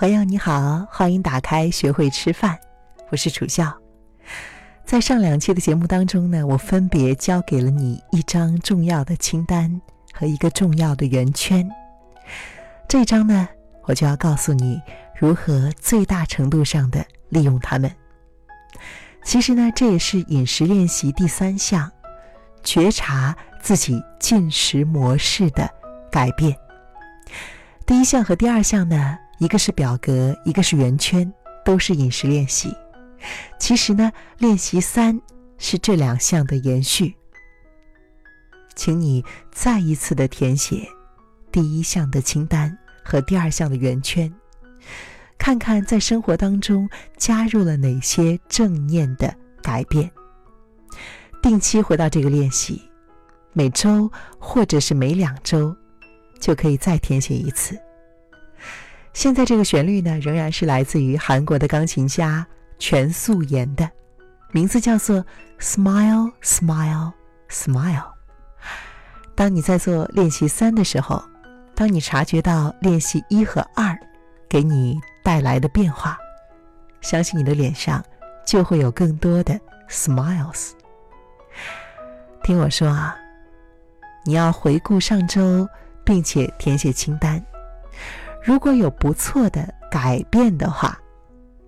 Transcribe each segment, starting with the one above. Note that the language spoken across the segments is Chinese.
朋友你好，欢迎打开学会吃饭，我是楚笑。在上两期的节目当中呢，我分别教给了你一张重要的清单和一个重要的圆圈。这一章呢，我就要告诉你如何最大程度上的利用它们。其实呢，这也是饮食练习第三项，觉察自己进食模式的改变。第一项和第二项呢？一个是表格，一个是圆圈，都是饮食练习。其实呢，练习三是这两项的延续。请你再一次的填写第一项的清单和第二项的圆圈，看看在生活当中加入了哪些正念的改变。定期回到这个练习，每周或者是每两周，就可以再填写一次。现在这个旋律呢，仍然是来自于韩国的钢琴家全素妍的，名字叫做《Smile Smile Smile》。当你在做练习三的时候，当你察觉到练习一和二给你带来的变化，相信你的脸上就会有更多的 smiles。听我说啊，你要回顾上周，并且填写清单。如果有不错的改变的话，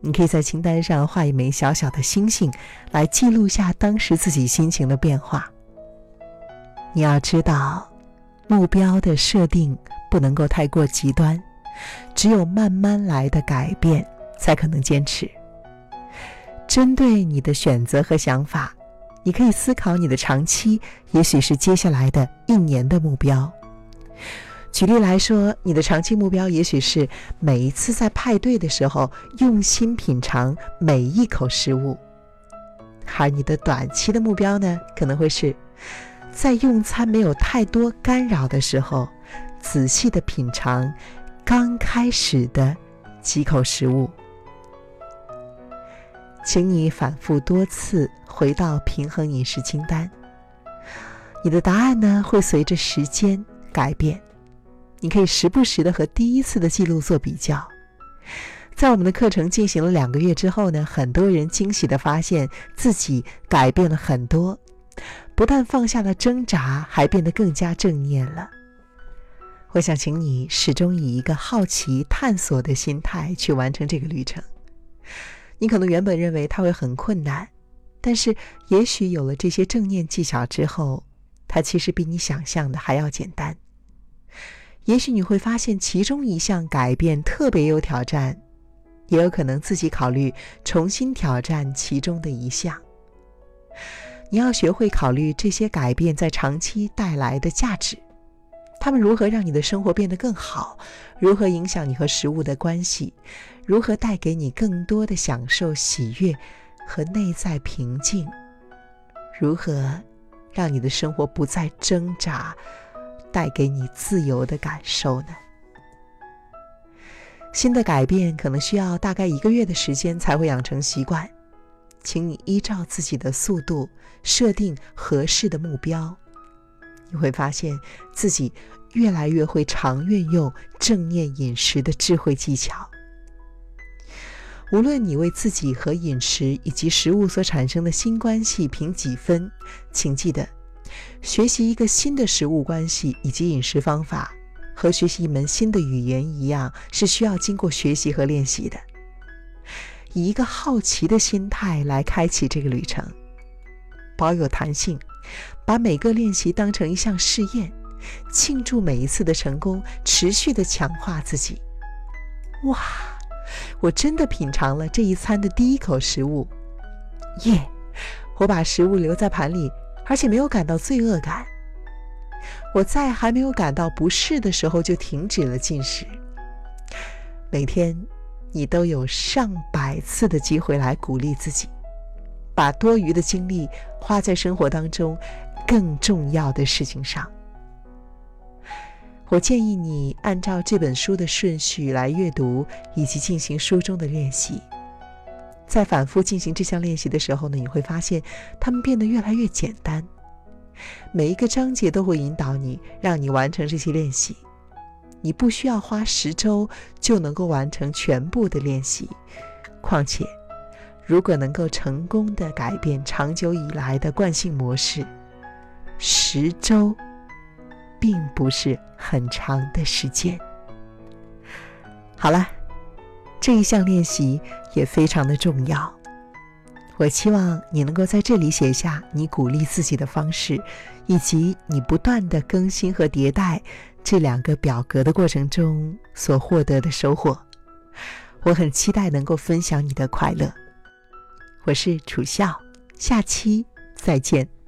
你可以在清单上画一枚小小的星星，来记录下当时自己心情的变化。你要知道，目标的设定不能够太过极端，只有慢慢来的改变才可能坚持。针对你的选择和想法，你可以思考你的长期，也许是接下来的一年的目标。举例来说，你的长期目标也许是每一次在派对的时候用心品尝每一口食物，而你的短期的目标呢，可能会是在用餐没有太多干扰的时候，仔细的品尝刚开始的几口食物。请你反复多次回到平衡饮食清单，你的答案呢会随着时间改变。你可以时不时的和第一次的记录做比较，在我们的课程进行了两个月之后呢，很多人惊喜的发现自己改变了很多，不但放下了挣扎，还变得更加正念了。我想请你始终以一个好奇探索的心态去完成这个旅程。你可能原本认为它会很困难，但是也许有了这些正念技巧之后，它其实比你想象的还要简单。也许你会发现其中一项改变特别有挑战，也有可能自己考虑重新挑战其中的一项。你要学会考虑这些改变在长期带来的价值，他们如何让你的生活变得更好，如何影响你和食物的关系，如何带给你更多的享受、喜悦和内在平静，如何让你的生活不再挣扎。带给你自由的感受呢？新的改变可能需要大概一个月的时间才会养成习惯，请你依照自己的速度设定合适的目标，你会发现自己越来越会常运用正念饮食的智慧技巧。无论你为自己和饮食以及食物所产生的新关系评几分，请记得。学习一个新的食物关系以及饮食方法，和学习一门新的语言一样，是需要经过学习和练习的。以一个好奇的心态来开启这个旅程，保有弹性，把每个练习当成一项试验，庆祝每一次的成功，持续的强化自己。哇，我真的品尝了这一餐的第一口食物，耶！我把食物留在盘里。而且没有感到罪恶感。我在还没有感到不适的时候就停止了进食。每天，你都有上百次的机会来鼓励自己，把多余的精力花在生活当中更重要的事情上。我建议你按照这本书的顺序来阅读以及进行书中的练习。在反复进行这项练习的时候呢，你会发现它们变得越来越简单。每一个章节都会引导你，让你完成这些练习。你不需要花十周就能够完成全部的练习。况且，如果能够成功的改变长久以来的惯性模式，十周并不是很长的时间。好了，这一项练习也非常的重要。我期望你能够在这里写下你鼓励自己的方式，以及你不断的更新和迭代这两个表格的过程中所获得的收获。我很期待能够分享你的快乐。我是楚笑，下期再见。